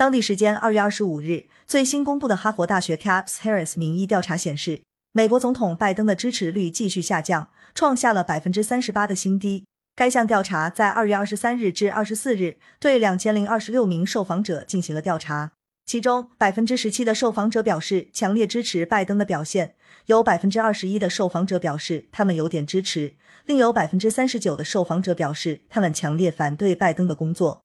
当地时间二月二十五日，最新公布的哈佛大学 Caps Harris 民意调查显示，美国总统拜登的支持率继续下降，创下了百分之三十八的新低。该项调查在二月二十三日至二十四日对两千零二十六名受访者进行了调查，其中百分之十七的受访者表示强烈支持拜登的表现，有百分之二十一的受访者表示他们有点支持，另有百分之三十九的受访者表示他们强烈反对拜登的工作。